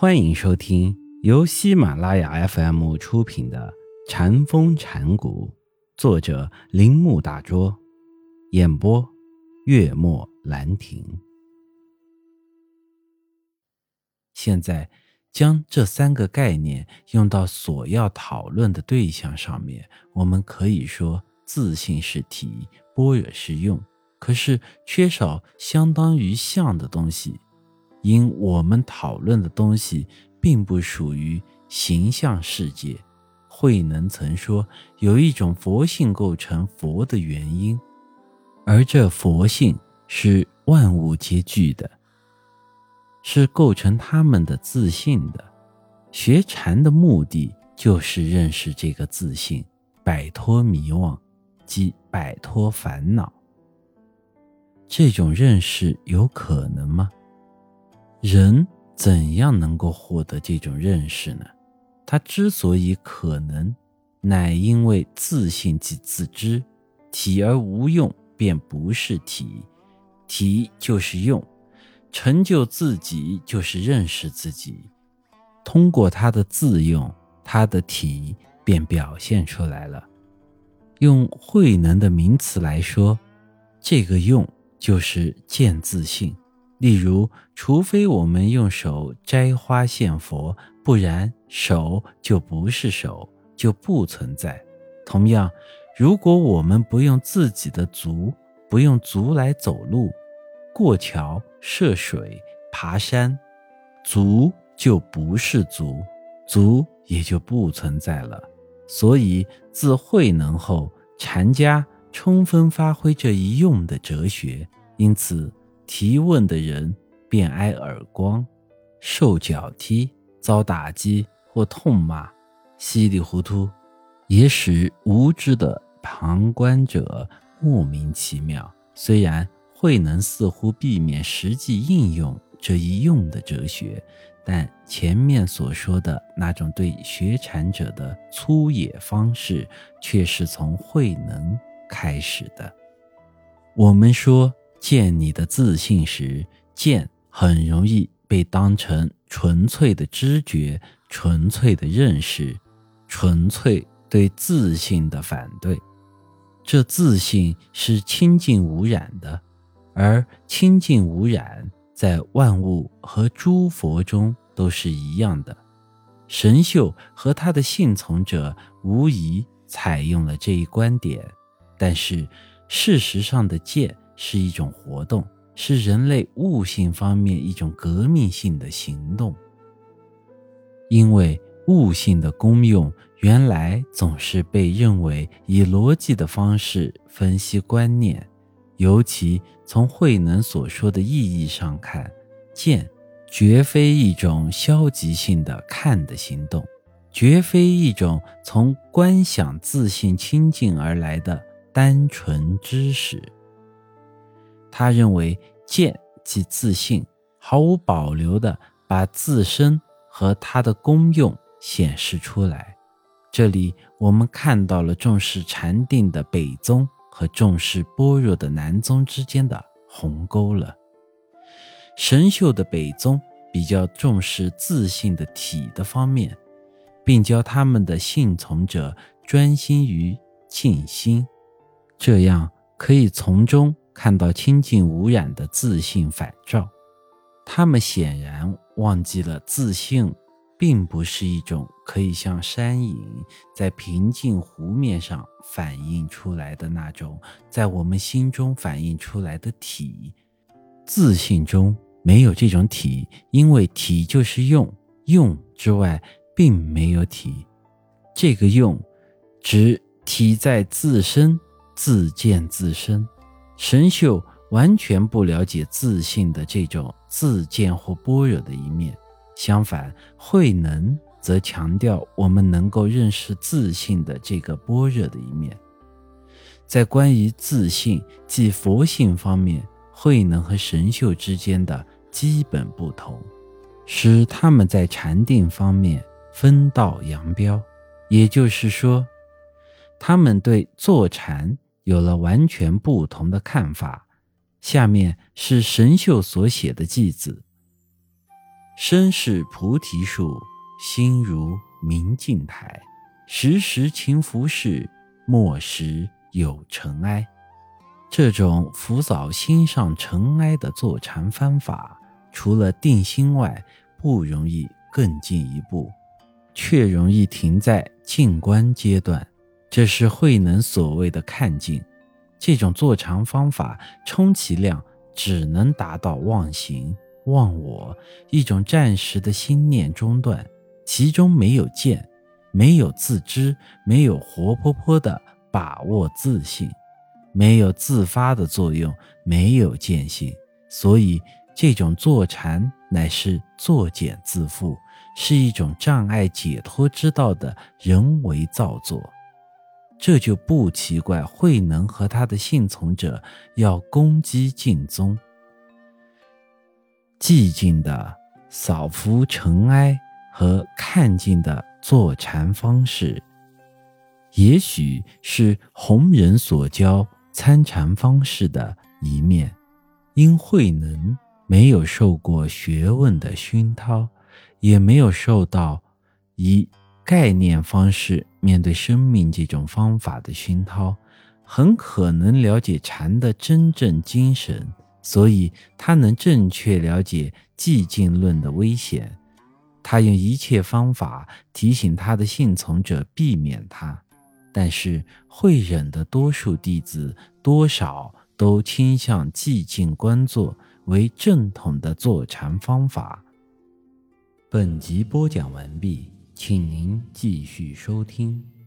欢迎收听由喜马拉雅 FM 出品的《禅风禅谷，作者铃木大拙，演播月末兰亭。现在将这三个概念用到所要讨论的对象上面，我们可以说自信是体，般若是用，可是缺少相当于相的东西。因我们讨论的东西并不属于形象世界，慧能曾说有一种佛性构成佛的原因，而这佛性是万物皆具的，是构成他们的自信的。学禅的目的就是认识这个自信，摆脱迷惘，即摆脱烦恼。这种认识有可能吗？人怎样能够获得这种认识呢？他之所以可能，乃因为自信即自知，体而无用便不是体，体就是用，成就自己就是认识自己。通过他的自用，他的体便表现出来了。用慧能的名词来说，这个用就是见自信。例如，除非我们用手摘花献佛，不然手就不是手，就不存在。同样，如果我们不用自己的足，不用足来走路、过桥、涉水、爬山，足就不是足，足也就不存在了。所以，自慧能后，禅家充分发挥这一用的哲学，因此。提问的人便挨耳光，受脚踢，遭打击或痛骂，稀里糊涂，也使无知的旁观者莫名其妙。虽然慧能似乎避免实际应用这一用的哲学，但前面所说的那种对学禅者的粗野方式，却是从慧能开始的。我们说。见你的自信时，见很容易被当成纯粹的知觉、纯粹的认识、纯粹对自信的反对。这自信是清净无染的，而清净无染在万物和诸佛中都是一样的。神秀和他的信从者无疑采用了这一观点，但是事实上的见。是一种活动，是人类悟性方面一种革命性的行动。因为悟性的功用原来总是被认为以逻辑的方式分析观念，尤其从慧能所说的意义上看，见绝非一种消极性的看的行动，绝非一种从观想自信清净而来的单纯知识。他认为见即自信，毫无保留地把自身和它的功用显示出来。这里我们看到了重视禅定的北宗和重视般若的南宗之间的鸿沟了。神秀的北宗比较重视自信的体的方面，并教他们的信从者专心于静心，这样可以从中。看到清净无染的自信反照，他们显然忘记了自信并不是一种可以像山影在平静湖面上反映出来的那种，在我们心中反映出来的体。自信中没有这种体，因为体就是用，用之外并没有体。这个用，指体在自身，自见自身。神秀完全不了解自信的这种自见或般若的一面，相反，慧能则强调我们能够认识自信的这个般若的一面。在关于自信即佛性方面，慧能和神秀之间的基本不同，使他们在禅定方面分道扬镳。也就是说，他们对坐禅。有了完全不同的看法。下面是神秀所写的偈子：身是菩提树，心如明镜台。时时勤拂拭，莫使有尘埃。这种拂扫心上尘埃的坐禅方法，除了定心外，不容易更进一步，却容易停在静观阶段。这是慧能所谓的看境。这种坐禅方法，充其量只能达到忘形、忘我，一种暂时的心念中断，其中没有见，没有自知，没有活泼泼的把握自信。没有自发的作用，没有见性，所以这种坐禅乃是作茧自缚，是一种障碍解脱之道的人为造作。这就不奇怪，慧能和他的信从者要攻击净宗。寂静的扫拂尘埃和看尽的坐禅方式，也许是弘人所教。参禅方式的一面，因慧能没有受过学问的熏陶，也没有受到以概念方式面对生命这种方法的熏陶，很可能了解禅的真正精神，所以他能正确了解寂静论的危险。他用一切方法提醒他的信从者避免它。但是会忍的多数弟子，多少都倾向寂静观坐为正统的坐禅方法。本集播讲完毕，请您继续收听。